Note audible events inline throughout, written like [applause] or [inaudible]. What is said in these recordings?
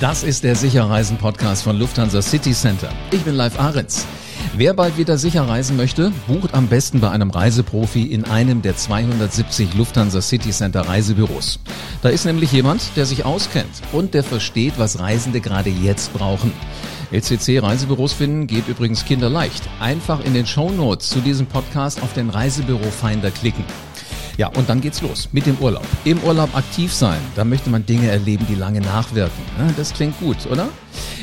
Das ist der Sicherreisen-Podcast von Lufthansa City Center. Ich bin Live Ahrens. Wer bald wieder sicher reisen möchte, bucht am besten bei einem Reiseprofi in einem der 270 Lufthansa City Center Reisebüros. Da ist nämlich jemand, der sich auskennt und der versteht, was Reisende gerade jetzt brauchen. LCC Reisebüros finden geht übrigens kinderleicht. Einfach in den Show Notes zu diesem Podcast auf den Reisebüro Finder klicken. Ja, und dann geht's los mit dem Urlaub. Im Urlaub aktiv sein, da möchte man Dinge erleben, die lange nachwirken. Das klingt gut, oder?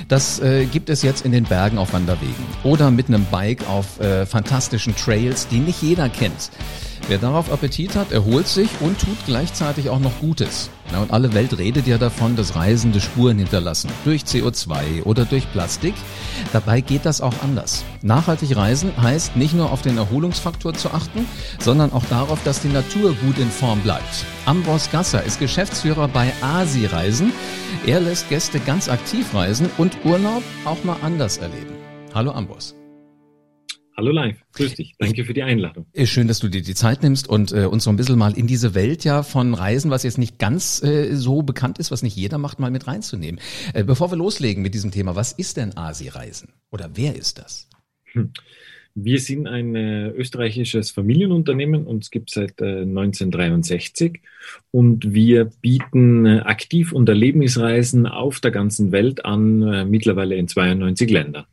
Das äh, gibt es jetzt in den Bergen auf Wanderwegen oder mit einem Bike auf äh, fantastischen Trails, die nicht jeder kennt. Wer darauf Appetit hat, erholt sich und tut gleichzeitig auch noch Gutes. Na, und alle Welt redet ja davon, dass Reisende Spuren hinterlassen. Durch CO2 oder durch Plastik. Dabei geht das auch anders. Nachhaltig reisen heißt nicht nur auf den Erholungsfaktor zu achten, sondern auch darauf, dass die Natur gut in Form bleibt. Ambros Gasser ist Geschäftsführer bei Asi Reisen. Er lässt Gäste ganz aktiv reisen und Urlaub auch mal anders erleben. Hallo Ambros. Hallo live, grüß dich. Danke für die Einladung. Schön, dass du dir die Zeit nimmst und äh, uns so ein bisschen mal in diese Welt ja von Reisen, was jetzt nicht ganz äh, so bekannt ist, was nicht jeder macht, mal mit reinzunehmen. Äh, bevor wir loslegen mit diesem Thema, was ist denn Asi-Reisen? Oder wer ist das? Hm. Wir sind ein äh, österreichisches Familienunternehmen, uns gibt seit äh, 1963 und wir bieten äh, Aktiv- und Erlebnisreisen auf der ganzen Welt an, äh, mittlerweile in 92 Ländern.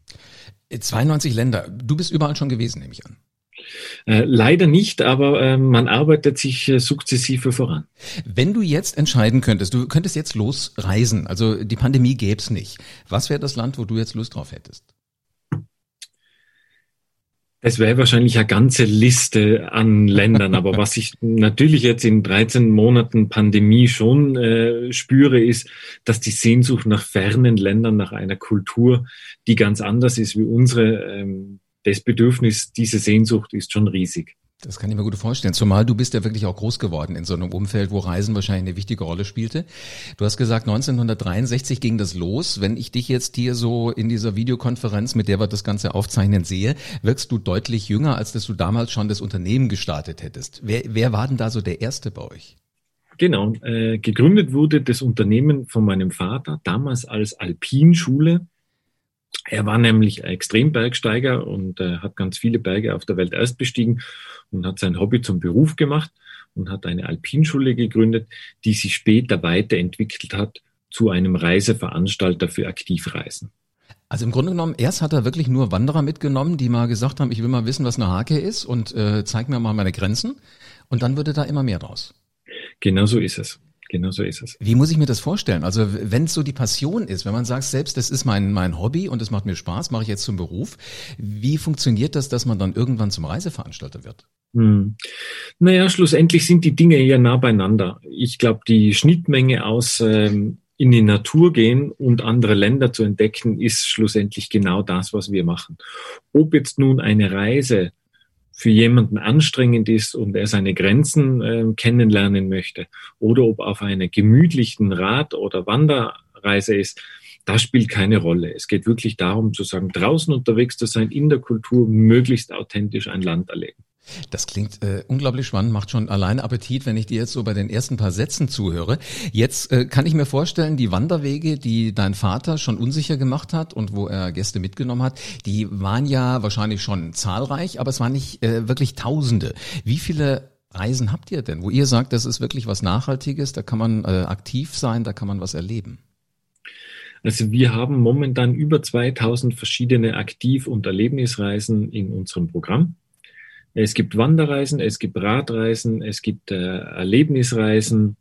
92 Länder. Du bist überall schon gewesen, nehme ich an. Äh, leider nicht, aber äh, man arbeitet sich äh, sukzessive voran. Wenn du jetzt entscheiden könntest, du könntest jetzt losreisen, also die Pandemie gäbe es nicht. Was wäre das Land, wo du jetzt Lust drauf hättest? Es wäre wahrscheinlich eine ganze Liste an Ländern, aber was ich natürlich jetzt in 13 Monaten Pandemie schon äh, spüre, ist, dass die Sehnsucht nach fernen Ländern, nach einer Kultur, die ganz anders ist wie unsere, ähm, das Bedürfnis, diese Sehnsucht ist schon riesig. Das kann ich mir gut vorstellen. Zumal du bist ja wirklich auch groß geworden in so einem Umfeld, wo Reisen wahrscheinlich eine wichtige Rolle spielte. Du hast gesagt, 1963 ging das los. Wenn ich dich jetzt hier so in dieser Videokonferenz, mit der wir das Ganze aufzeichnen, sehe, wirkst du deutlich jünger, als dass du damals schon das Unternehmen gestartet hättest. Wer, wer war denn da so der Erste bei euch? Genau, äh, gegründet wurde das Unternehmen von meinem Vater, damals als Alpinschule er war nämlich Extrembergsteiger und äh, hat ganz viele Berge auf der Welt erst bestiegen und hat sein Hobby zum Beruf gemacht und hat eine Alpinschule gegründet, die sich später weiterentwickelt hat zu einem Reiseveranstalter für Aktivreisen. Also im Grunde genommen, erst hat er wirklich nur Wanderer mitgenommen, die mal gesagt haben, ich will mal wissen, was eine Hake ist und äh, zeig mir mal meine Grenzen. Und dann würde da immer mehr draus. Genau so ist es. Genau so ist es. Wie muss ich mir das vorstellen? Also wenn es so die Passion ist, wenn man sagt, selbst das ist mein, mein Hobby und es macht mir Spaß, mache ich jetzt zum Beruf. Wie funktioniert das, dass man dann irgendwann zum Reiseveranstalter wird? Hm. Naja, schlussendlich sind die Dinge eher nah beieinander. Ich glaube, die Schnittmenge aus ähm, in die Natur gehen und andere Länder zu entdecken, ist schlussendlich genau das, was wir machen. Ob jetzt nun eine Reise für jemanden anstrengend ist und er seine Grenzen äh, kennenlernen möchte oder ob auf einer gemütlichen Rad- oder Wanderreise ist, das spielt keine Rolle. Es geht wirklich darum zu sagen, draußen unterwegs zu sein, in der Kultur möglichst authentisch ein Land erleben. Das klingt äh, unglaublich spannend, macht schon alleine Appetit, wenn ich dir jetzt so bei den ersten paar Sätzen zuhöre. Jetzt äh, kann ich mir vorstellen, die Wanderwege, die dein Vater schon unsicher gemacht hat und wo er Gäste mitgenommen hat, die waren ja wahrscheinlich schon zahlreich, aber es waren nicht äh, wirklich Tausende. Wie viele Reisen habt ihr denn, wo ihr sagt, das ist wirklich was Nachhaltiges, da kann man äh, aktiv sein, da kann man was erleben? Also wir haben momentan über 2000 verschiedene Aktiv- und Erlebnisreisen in unserem Programm. Es gibt Wanderreisen, es gibt Radreisen, es gibt äh, Erlebnisreisen,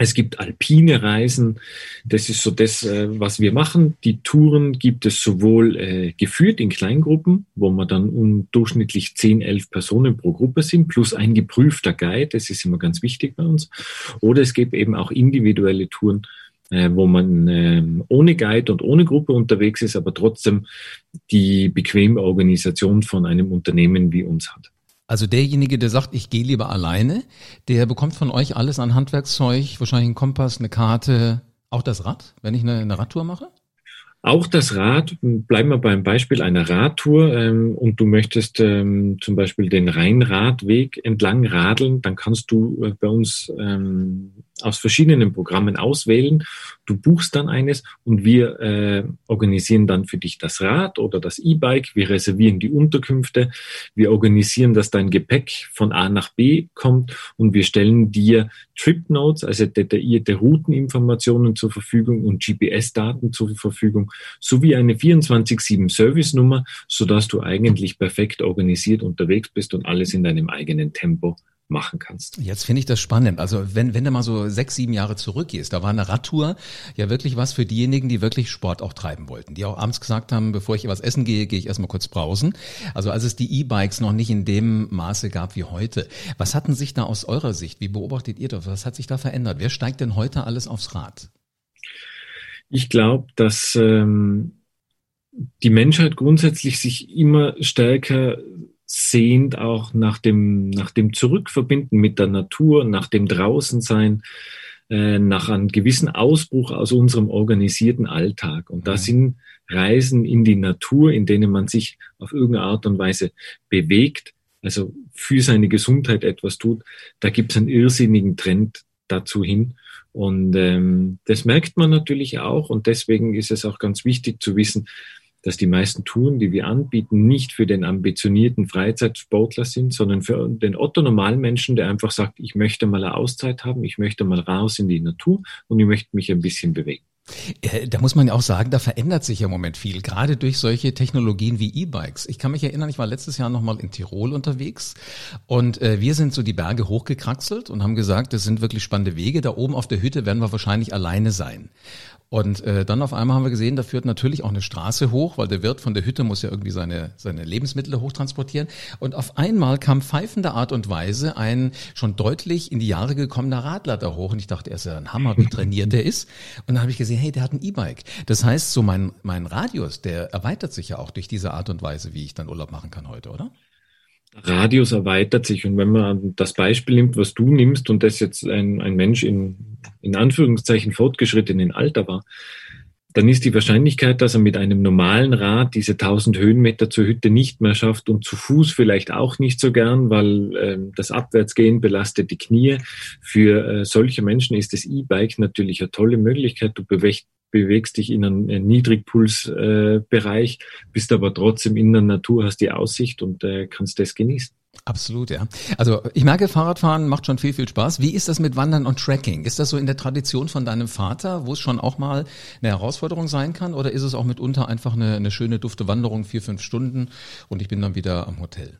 es gibt alpine Reisen. Das ist so das, äh, was wir machen. Die Touren gibt es sowohl äh, geführt in Kleingruppen, wo man dann um durchschnittlich 10, 11 Personen pro Gruppe sind, plus ein geprüfter Guide. Das ist immer ganz wichtig bei uns. Oder es gibt eben auch individuelle Touren, äh, wo man äh, ohne Guide und ohne Gruppe unterwegs ist, aber trotzdem die bequeme Organisation von einem Unternehmen wie uns hat. Also derjenige, der sagt, ich gehe lieber alleine, der bekommt von euch alles an Handwerkszeug, wahrscheinlich einen Kompass, eine Karte, auch das Rad, wenn ich eine, eine Radtour mache? Auch das Rad, bleiben wir beim Beispiel einer Radtour ähm, und du möchtest ähm, zum Beispiel den Rheinradweg entlang radeln, dann kannst du äh, bei uns ähm, aus verschiedenen Programmen auswählen. Du buchst dann eines und wir äh, organisieren dann für dich das Rad oder das E-Bike. Wir reservieren die Unterkünfte. Wir organisieren, dass dein Gepäck von A nach B kommt und wir stellen dir Trip Notes, also detaillierte Routeninformationen zur Verfügung und GPS-Daten zur Verfügung, sowie eine 24-7 Service-Nummer, sodass du eigentlich perfekt organisiert unterwegs bist und alles in deinem eigenen Tempo machen kannst. Jetzt finde ich das spannend. Also wenn, wenn du mal so sechs, sieben Jahre zurückgehst, da war eine Radtour ja wirklich was für diejenigen, die wirklich Sport auch treiben wollten, die auch abends gesagt haben, bevor ich was essen gehe, gehe ich erstmal kurz brausen. Also als es die E-Bikes noch nicht in dem Maße gab wie heute. Was hatten sich da aus eurer Sicht, wie beobachtet ihr das? Was hat sich da verändert? Wer steigt denn heute alles aufs Rad? Ich glaube, dass ähm, die Menschheit grundsätzlich sich immer stärker sehnt auch nach dem, nach dem Zurückverbinden mit der Natur, nach dem Draußensein, äh, nach einem gewissen Ausbruch aus unserem organisierten Alltag. Und da mhm. sind Reisen in die Natur, in denen man sich auf irgendeine Art und Weise bewegt, also für seine Gesundheit etwas tut, da gibt es einen irrsinnigen Trend dazu hin. Und ähm, das merkt man natürlich auch. Und deswegen ist es auch ganz wichtig zu wissen, dass die meisten Touren, die wir anbieten, nicht für den ambitionierten Freizeitsportler sind, sondern für den Otto-Normalmenschen, der einfach sagt, ich möchte mal eine Auszeit haben, ich möchte mal raus in die Natur und ich möchte mich ein bisschen bewegen. Äh, da muss man ja auch sagen, da verändert sich ja im Moment viel, gerade durch solche Technologien wie E-Bikes. Ich kann mich erinnern, ich war letztes Jahr nochmal in Tirol unterwegs und äh, wir sind so die Berge hochgekraxelt und haben gesagt, das sind wirklich spannende Wege. Da oben auf der Hütte werden wir wahrscheinlich alleine sein. Und äh, dann auf einmal haben wir gesehen, da führt natürlich auch eine Straße hoch, weil der Wirt von der Hütte muss ja irgendwie seine, seine Lebensmittel hochtransportieren. Und auf einmal kam pfeifender Art und Weise ein schon deutlich in die Jahre gekommener Radler da hoch. Und ich dachte, er ist ja ein Hammer, wie trainiert der ist. Und dann habe ich gesehen, hey, der hat ein E-Bike. Das heißt, so mein, mein Radius, der erweitert sich ja auch durch diese Art und Weise, wie ich dann Urlaub machen kann heute, oder? Radius erweitert sich. Und wenn man das Beispiel nimmt, was du nimmst und das jetzt ein, ein Mensch in, in Anführungszeichen fortgeschrittenen Alter war, dann ist die Wahrscheinlichkeit, dass er mit einem normalen Rad diese 1000 Höhenmeter zur Hütte nicht mehr schafft und zu Fuß vielleicht auch nicht so gern, weil äh, das Abwärtsgehen belastet die Knie. Für äh, solche Menschen ist das E-Bike natürlich eine tolle Möglichkeit. Du bewegst, bewegst dich in einem Niedrigpulsbereich, bist aber trotzdem in der Natur, hast die Aussicht und äh, kannst das genießen. Absolut, ja. Also ich merke, Fahrradfahren macht schon viel, viel Spaß. Wie ist das mit Wandern und Tracking? Ist das so in der Tradition von deinem Vater, wo es schon auch mal eine Herausforderung sein kann? Oder ist es auch mitunter einfach eine, eine schöne, dufte Wanderung, vier, fünf Stunden und ich bin dann wieder am Hotel?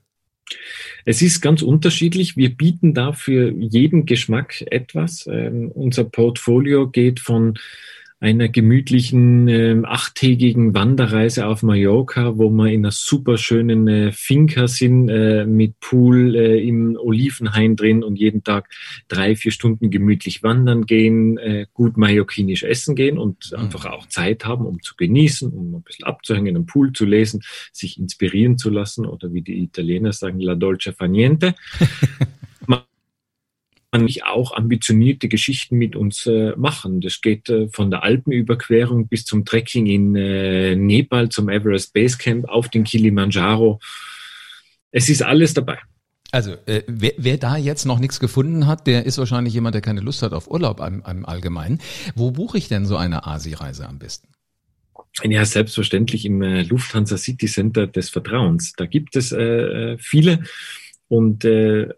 Es ist ganz unterschiedlich. Wir bieten da für jeden Geschmack etwas. Ähm, unser Portfolio geht von einer gemütlichen äh, achttägigen Wanderreise auf Mallorca, wo wir in einer super schönen äh, Finca sind äh, mit Pool äh, im Olivenhain drin und jeden Tag drei, vier Stunden gemütlich wandern gehen, äh, gut mallorquinisch essen gehen und mhm. einfach auch Zeit haben, um zu genießen, um ein bisschen abzuhängen, im Pool zu lesen, sich inspirieren zu lassen oder wie die Italiener sagen, la dolce fa niente. [laughs] nicht auch ambitionierte Geschichten mit uns äh, machen. Das geht äh, von der Alpenüberquerung bis zum Trekking in äh, Nepal, zum Everest Base Camp, auf den Kilimanjaro. Es ist alles dabei. Also äh, wer, wer da jetzt noch nichts gefunden hat, der ist wahrscheinlich jemand, der keine Lust hat auf Urlaub im, im Allgemeinen. Wo buche ich denn so eine Asi-Reise am besten? Ja, selbstverständlich im äh, Lufthansa City Center des Vertrauens. Da gibt es äh, äh viele und äh,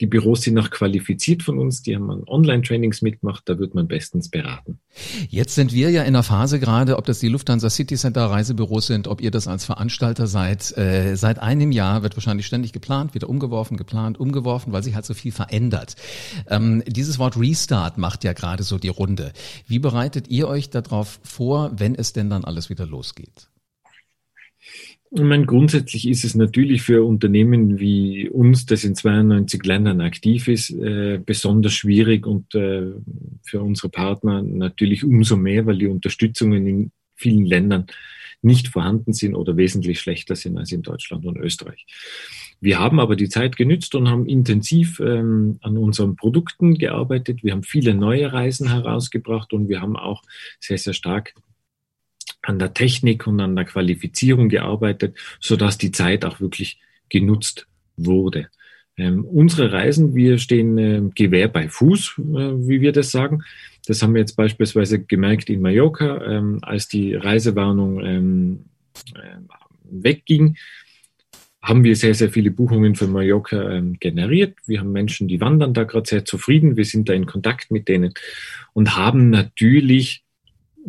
die Büros sind noch qualifiziert von uns, die haben Online-Trainings mitgemacht, da wird man bestens beraten. Jetzt sind wir ja in der Phase gerade, ob das die Lufthansa City Center Reisebüros sind, ob ihr das als Veranstalter seid. Äh, seit einem Jahr wird wahrscheinlich ständig geplant, wieder umgeworfen, geplant, umgeworfen, weil sich halt so viel verändert. Ähm, dieses Wort Restart macht ja gerade so die Runde. Wie bereitet ihr euch darauf vor, wenn es denn dann alles wieder losgeht? Ich meine, grundsätzlich ist es natürlich für Unternehmen wie uns, das in 92 Ländern aktiv ist, äh, besonders schwierig und äh, für unsere Partner natürlich umso mehr, weil die Unterstützungen in vielen Ländern nicht vorhanden sind oder wesentlich schlechter sind als in Deutschland und Österreich. Wir haben aber die Zeit genützt und haben intensiv ähm, an unseren Produkten gearbeitet. Wir haben viele neue Reisen herausgebracht und wir haben auch sehr, sehr stark an der Technik und an der Qualifizierung gearbeitet, so dass die Zeit auch wirklich genutzt wurde. Ähm, unsere Reisen, wir stehen äh, Gewehr bei Fuß, äh, wie wir das sagen. Das haben wir jetzt beispielsweise gemerkt in Mallorca, ähm, als die Reisewarnung ähm, äh, wegging, haben wir sehr, sehr viele Buchungen für Mallorca ähm, generiert. Wir haben Menschen, die wandern da gerade sehr zufrieden. Wir sind da in Kontakt mit denen und haben natürlich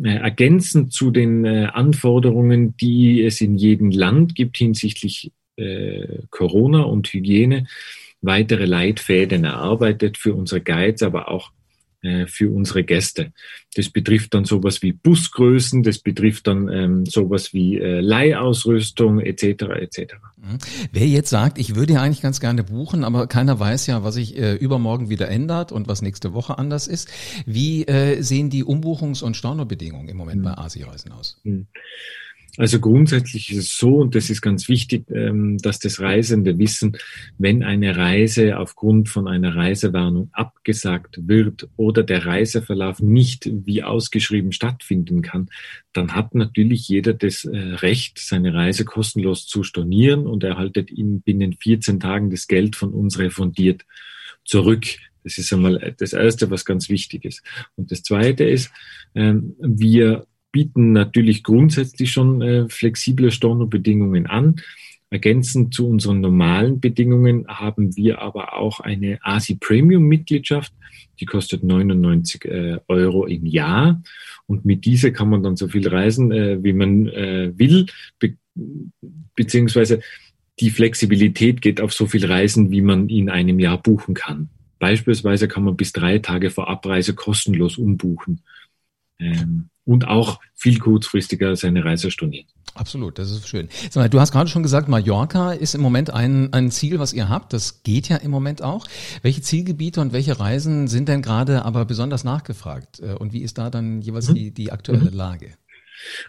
ergänzend zu den äh, Anforderungen, die es in jedem Land gibt hinsichtlich äh, Corona und Hygiene, weitere Leitfäden erarbeitet für unsere Guides, aber auch äh, für unsere Gäste. Das betrifft dann sowas wie Busgrößen, das betrifft dann ähm, sowas wie äh, Leihausrüstung etc. etc. Mhm. Wer jetzt sagt, ich würde ja eigentlich ganz gerne buchen, aber keiner weiß ja, was sich äh, übermorgen wieder ändert und was nächste Woche anders ist. Wie äh, sehen die Umbuchungs- und Stornobedingungen im Moment mhm. bei Asiareisen aus? Mhm. Also grundsätzlich ist es so, und das ist ganz wichtig, ähm, dass das Reisende wissen, wenn eine Reise aufgrund von einer Reisewarnung abgesagt wird oder der Reiseverlauf nicht wie ausgeschrieben stattfinden kann, dann hat natürlich jeder das äh, Recht, seine Reise kostenlos zu stornieren und erhaltet ihn binnen 14 Tagen das Geld von uns refundiert zurück. Das ist einmal das Erste, was ganz wichtig ist. Und das Zweite ist, ähm, wir bieten natürlich grundsätzlich schon äh, flexible Stornobedingungen an. Ergänzend zu unseren normalen Bedingungen haben wir aber auch eine ASI Premium Mitgliedschaft. Die kostet 99 äh, Euro im Jahr. Und mit dieser kann man dann so viel reisen, äh, wie man äh, will, be beziehungsweise die Flexibilität geht auf so viel Reisen, wie man in einem Jahr buchen kann. Beispielsweise kann man bis drei Tage vor Abreise kostenlos umbuchen. Ähm, und auch viel kurzfristiger seine Reise stornieren. Absolut, das ist schön. Du hast gerade schon gesagt, Mallorca ist im Moment ein, ein Ziel, was ihr habt. Das geht ja im Moment auch. Welche Zielgebiete und welche Reisen sind denn gerade aber besonders nachgefragt? Äh, und wie ist da dann jeweils mhm. die, die aktuelle mhm. Lage?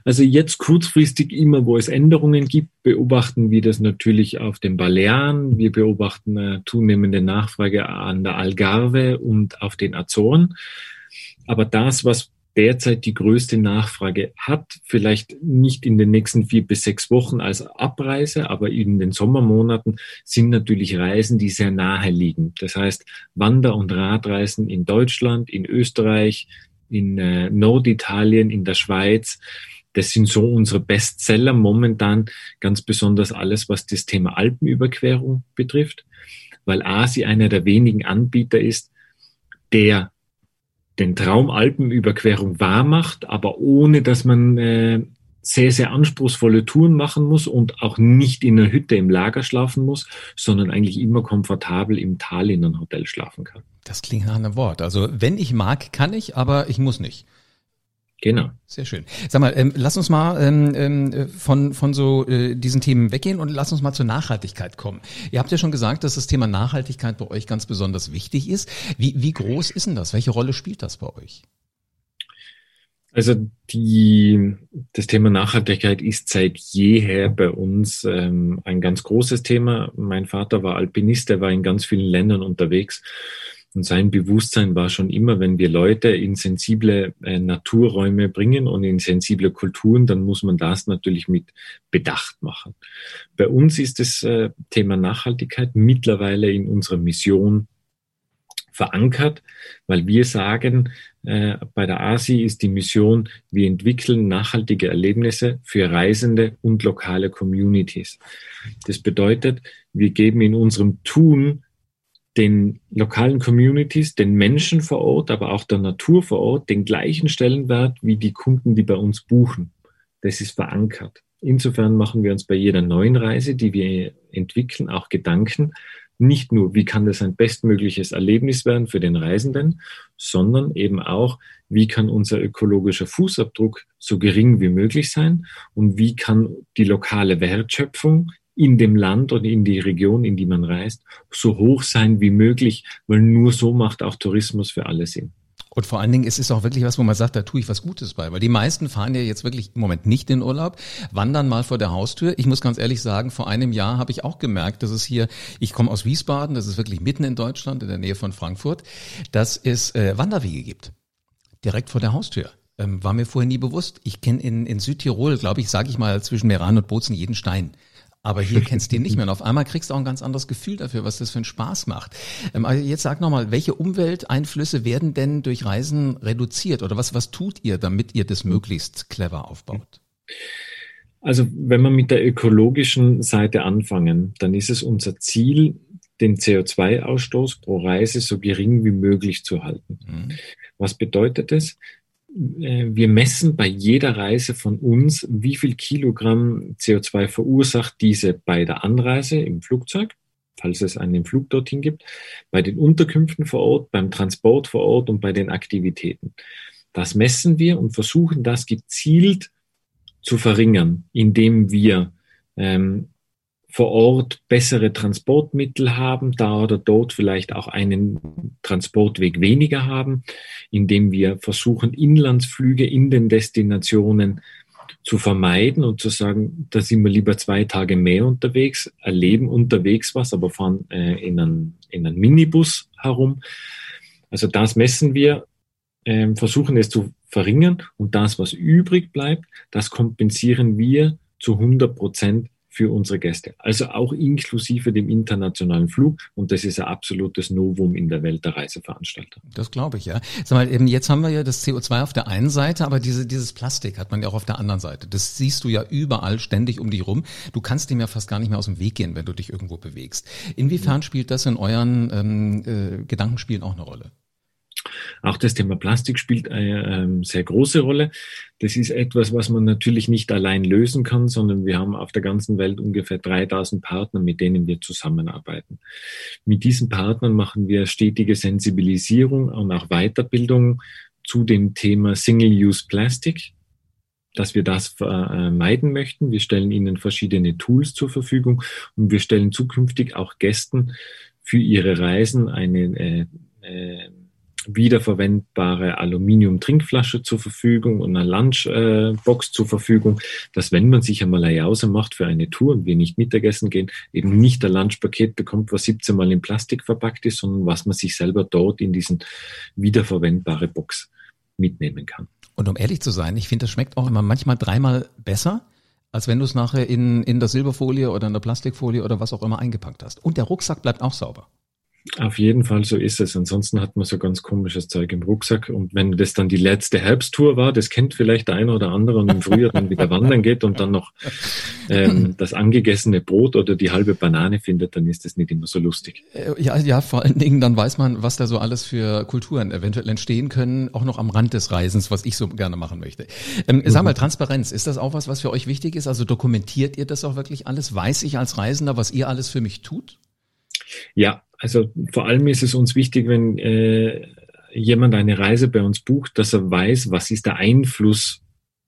Also jetzt kurzfristig immer, wo es Änderungen gibt, beobachten wir das natürlich auf den Balearen. Wir beobachten eine zunehmende Nachfrage an der Algarve und auf den Azoren. Aber das, was derzeit die größte Nachfrage hat. Vielleicht nicht in den nächsten vier bis sechs Wochen als Abreise, aber in den Sommermonaten sind natürlich Reisen, die sehr nahe liegen. Das heißt, Wander- und Radreisen in Deutschland, in Österreich, in äh, Norditalien, in der Schweiz. Das sind so unsere Bestseller momentan, ganz besonders alles, was das Thema Alpenüberquerung betrifft, weil Asi einer der wenigen Anbieter ist, der den Traum Alpenüberquerung wahr macht, aber ohne dass man äh, sehr, sehr anspruchsvolle Touren machen muss und auch nicht in einer Hütte im Lager schlafen muss, sondern eigentlich immer komfortabel im Tal in einem Hotel schlafen kann. Das klingt nach einem Wort. Also wenn ich mag, kann ich, aber ich muss nicht. Genau. Sehr schön. Sag mal, ähm, lass uns mal ähm, ähm, von, von so äh, diesen Themen weggehen und lass uns mal zur Nachhaltigkeit kommen. Ihr habt ja schon gesagt, dass das Thema Nachhaltigkeit bei euch ganz besonders wichtig ist. Wie, wie groß ist denn das? Welche Rolle spielt das bei euch? Also die, das Thema Nachhaltigkeit ist seit jeher bei uns ähm, ein ganz großes Thema. Mein Vater war Alpinist, er war in ganz vielen Ländern unterwegs und sein Bewusstsein war schon immer, wenn wir Leute in sensible äh, Naturräume bringen und in sensible Kulturen, dann muss man das natürlich mit Bedacht machen. Bei uns ist das äh, Thema Nachhaltigkeit mittlerweile in unserer Mission verankert, weil wir sagen, äh, bei der ASI ist die Mission, wir entwickeln nachhaltige Erlebnisse für Reisende und lokale Communities. Das bedeutet, wir geben in unserem Tun den lokalen Communities, den Menschen vor Ort, aber auch der Natur vor Ort den gleichen Stellenwert wie die Kunden, die bei uns buchen. Das ist verankert. Insofern machen wir uns bei jeder neuen Reise, die wir entwickeln, auch Gedanken, nicht nur, wie kann das ein bestmögliches Erlebnis werden für den Reisenden, sondern eben auch, wie kann unser ökologischer Fußabdruck so gering wie möglich sein und wie kann die lokale Wertschöpfung in dem Land und in die Region, in die man reist, so hoch sein wie möglich, weil nur so macht auch Tourismus für alle Sinn. Und vor allen Dingen, es ist auch wirklich was, wo man sagt, da tue ich was Gutes bei. Weil die meisten fahren ja jetzt wirklich im Moment nicht in Urlaub, wandern mal vor der Haustür. Ich muss ganz ehrlich sagen, vor einem Jahr habe ich auch gemerkt, dass es hier, ich komme aus Wiesbaden, das ist wirklich mitten in Deutschland, in der Nähe von Frankfurt, dass es äh, Wanderwege gibt. Direkt vor der Haustür. Ähm, war mir vorher nie bewusst. Ich kenne in, in Südtirol, glaube ich, sage ich mal, zwischen Meran und Bozen jeden Stein aber hier kennst du ihn nicht mehr. Und auf einmal kriegst du auch ein ganz anderes Gefühl dafür, was das für einen Spaß macht. Ähm, also jetzt sag nochmal, welche Umwelteinflüsse werden denn durch Reisen reduziert oder was, was tut ihr, damit ihr das möglichst clever aufbaut? Also wenn wir mit der ökologischen Seite anfangen, dann ist es unser Ziel, den CO2-Ausstoß pro Reise so gering wie möglich zu halten. Mhm. Was bedeutet das? Äh, wir messen bei jeder Reise von uns, wie viel Kilogramm CO2 verursacht diese bei der Anreise im Flugzeug, falls es einen Flug dorthin gibt, bei den Unterkünften vor Ort, beim Transport vor Ort und bei den Aktivitäten. Das messen wir und versuchen das gezielt zu verringern, indem wir ähm, vor Ort bessere Transportmittel haben, da oder dort vielleicht auch einen Transportweg weniger haben, indem wir versuchen, Inlandsflüge in den Destinationen zu vermeiden und zu sagen, da sind wir lieber zwei Tage mehr unterwegs, erleben unterwegs was, aber fahren äh, in, einen, in einen Minibus herum. Also das messen wir, äh, versuchen es zu verringern und das, was übrig bleibt, das kompensieren wir zu 100 Prozent für unsere Gäste. Also auch inklusive dem internationalen Flug. Und das ist ein absolutes Novum in der Welt der Reiseveranstalter. Das glaube ich, ja. Sag mal, eben jetzt haben wir ja das CO2 auf der einen Seite, aber diese, dieses Plastik hat man ja auch auf der anderen Seite. Das siehst du ja überall ständig um dich rum. Du kannst dem ja fast gar nicht mehr aus dem Weg gehen, wenn du dich irgendwo bewegst. Inwiefern spielt das in euren ähm, äh, Gedankenspielen auch eine Rolle? Auch das Thema Plastik spielt eine ähm, sehr große Rolle. Das ist etwas, was man natürlich nicht allein lösen kann, sondern wir haben auf der ganzen Welt ungefähr 3000 Partner, mit denen wir zusammenarbeiten. Mit diesen Partnern machen wir stetige Sensibilisierung und auch Weiterbildung zu dem Thema Single-Use Plastic dass wir das vermeiden möchten. Wir stellen ihnen verschiedene Tools zur Verfügung und wir stellen zukünftig auch Gästen für ihre Reisen eine äh, äh, wiederverwendbare Aluminium-Trinkflasche zur Verfügung und eine Lunchbox zur Verfügung, dass wenn man sich einmal eine Jause macht für eine Tour und wir nicht Mittagessen gehen, eben nicht ein Lunchpaket bekommt, was 17 Mal in Plastik verpackt ist, sondern was man sich selber dort in diesen wiederverwendbare Box mitnehmen kann. Und um ehrlich zu sein, ich finde, das schmeckt auch immer manchmal dreimal besser, als wenn du es nachher in, in der Silberfolie oder in der Plastikfolie oder was auch immer eingepackt hast. Und der Rucksack bleibt auch sauber. Auf jeden Fall so ist es. Ansonsten hat man so ganz komisches Zeug im Rucksack. Und wenn das dann die letzte Herbsttour war, das kennt vielleicht der eine oder andere und im Frühjahr dann wieder wandern geht und dann noch ähm, das angegessene Brot oder die halbe Banane findet, dann ist das nicht immer so lustig. Äh, ja, ja, vor allen Dingen, dann weiß man, was da so alles für Kulturen eventuell entstehen können, auch noch am Rand des Reisens, was ich so gerne machen möchte. Ähm, mhm. Sag mal, Transparenz, ist das auch was, was für euch wichtig ist? Also dokumentiert ihr das auch wirklich alles? Weiß ich als Reisender, was ihr alles für mich tut? Ja, also vor allem ist es uns wichtig, wenn äh, jemand eine Reise bei uns bucht, dass er weiß, was ist der Einfluss,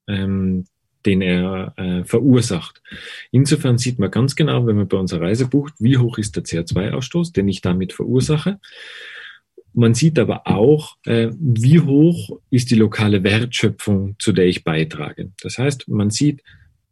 ähm, den er äh, verursacht. Insofern sieht man ganz genau, wenn man bei unserer Reise bucht, wie hoch ist der CO2-Ausstoß, den ich damit verursache. Man sieht aber auch, äh, wie hoch ist die lokale Wertschöpfung, zu der ich beitrage. Das heißt, man sieht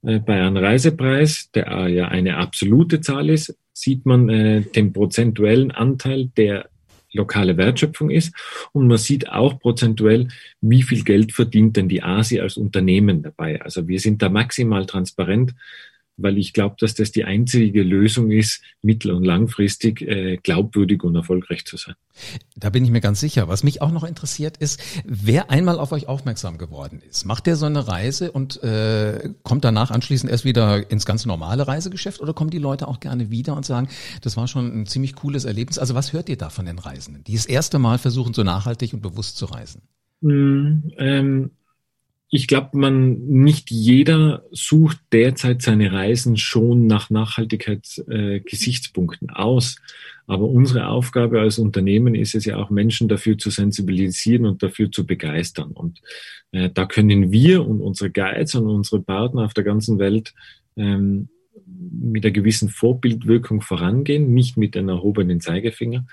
äh, bei einem Reisepreis, der ja eine absolute Zahl ist, sieht man äh, den prozentuellen Anteil, der lokale Wertschöpfung ist. Und man sieht auch prozentuell, wie viel Geld verdient denn die ASI als Unternehmen dabei. Also wir sind da maximal transparent weil ich glaube, dass das die einzige Lösung ist, mittel- und langfristig äh, glaubwürdig und erfolgreich zu sein. Da bin ich mir ganz sicher. Was mich auch noch interessiert ist, wer einmal auf euch aufmerksam geworden ist, macht der so eine Reise und äh, kommt danach anschließend erst wieder ins ganz normale Reisegeschäft oder kommen die Leute auch gerne wieder und sagen, das war schon ein ziemlich cooles Erlebnis? Also was hört ihr da von den Reisenden, die das erste Mal versuchen, so nachhaltig und bewusst zu reisen? Mm, ähm ich glaube, man nicht jeder sucht derzeit seine Reisen schon nach Nachhaltigkeitsgesichtspunkten äh, aus. Aber unsere Aufgabe als Unternehmen ist es ja auch, Menschen dafür zu sensibilisieren und dafür zu begeistern. Und äh, da können wir und unsere Guides und unsere Partner auf der ganzen Welt ähm, mit einer gewissen Vorbildwirkung vorangehen, nicht mit einem erhobenen Zeigefinger.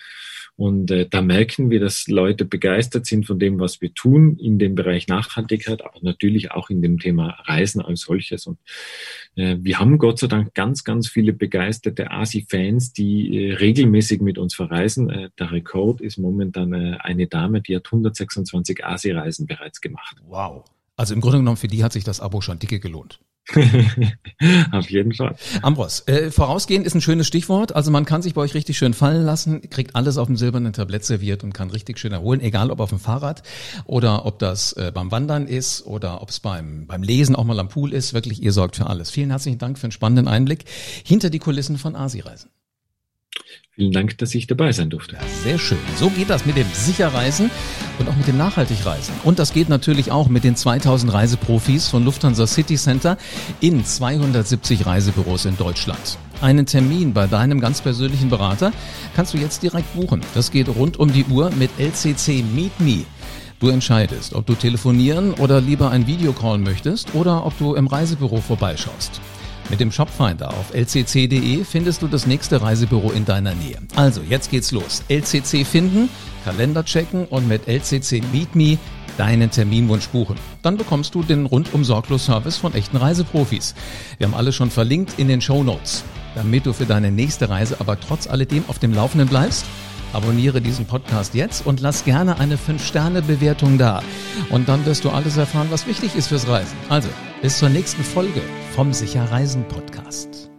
Und äh, da merken wir, dass Leute begeistert sind von dem, was wir tun in dem Bereich Nachhaltigkeit, aber natürlich auch in dem Thema Reisen als solches. Und äh, wir haben Gott sei Dank ganz, ganz viele begeisterte ASI-Fans, die äh, regelmäßig mit uns verreisen. Äh, der Rekord ist momentan äh, eine Dame, die hat 126 ASI-Reisen bereits gemacht. Wow. Also im Grunde genommen, für die hat sich das Abo schon dicke gelohnt. [laughs] Auf jeden Fall. Ambros, äh, vorausgehen ist ein schönes Stichwort. Also man kann sich bei euch richtig schön fallen lassen, kriegt alles auf dem silbernen Tablett serviert und kann richtig schön erholen, egal ob auf dem Fahrrad oder ob das äh, beim Wandern ist oder ob es beim, beim Lesen auch mal am Pool ist. Wirklich, ihr sorgt für alles. Vielen herzlichen Dank für einen spannenden Einblick hinter die Kulissen von Asi-Reisen. Vielen Dank, dass ich dabei sein durfte. Ja, sehr schön. So geht das mit dem Sicherreisen und auch mit dem Nachhaltigreisen. Und das geht natürlich auch mit den 2000 Reiseprofis von Lufthansa City Center in 270 Reisebüros in Deutschland. Einen Termin bei deinem ganz persönlichen Berater kannst du jetzt direkt buchen. Das geht rund um die Uhr mit LCC Meet Me. Du entscheidest, ob du telefonieren oder lieber ein Videocall möchtest oder ob du im Reisebüro vorbeischaust. Mit dem Shopfinder auf lcc.de findest du das nächste Reisebüro in deiner Nähe. Also, jetzt geht's los. LCC finden, Kalender checken und mit LCC Meet Me deinen Terminwunsch buchen. Dann bekommst du den rundum sorglos Service von echten Reiseprofis. Wir haben alles schon verlinkt in den Show Notes. Damit du für deine nächste Reise aber trotz alledem auf dem Laufenden bleibst, abonniere diesen Podcast jetzt und lass gerne eine 5-Sterne-Bewertung da. Und dann wirst du alles erfahren, was wichtig ist fürs Reisen. Also, bis zur nächsten Folge vom Sicher Reisen Podcast.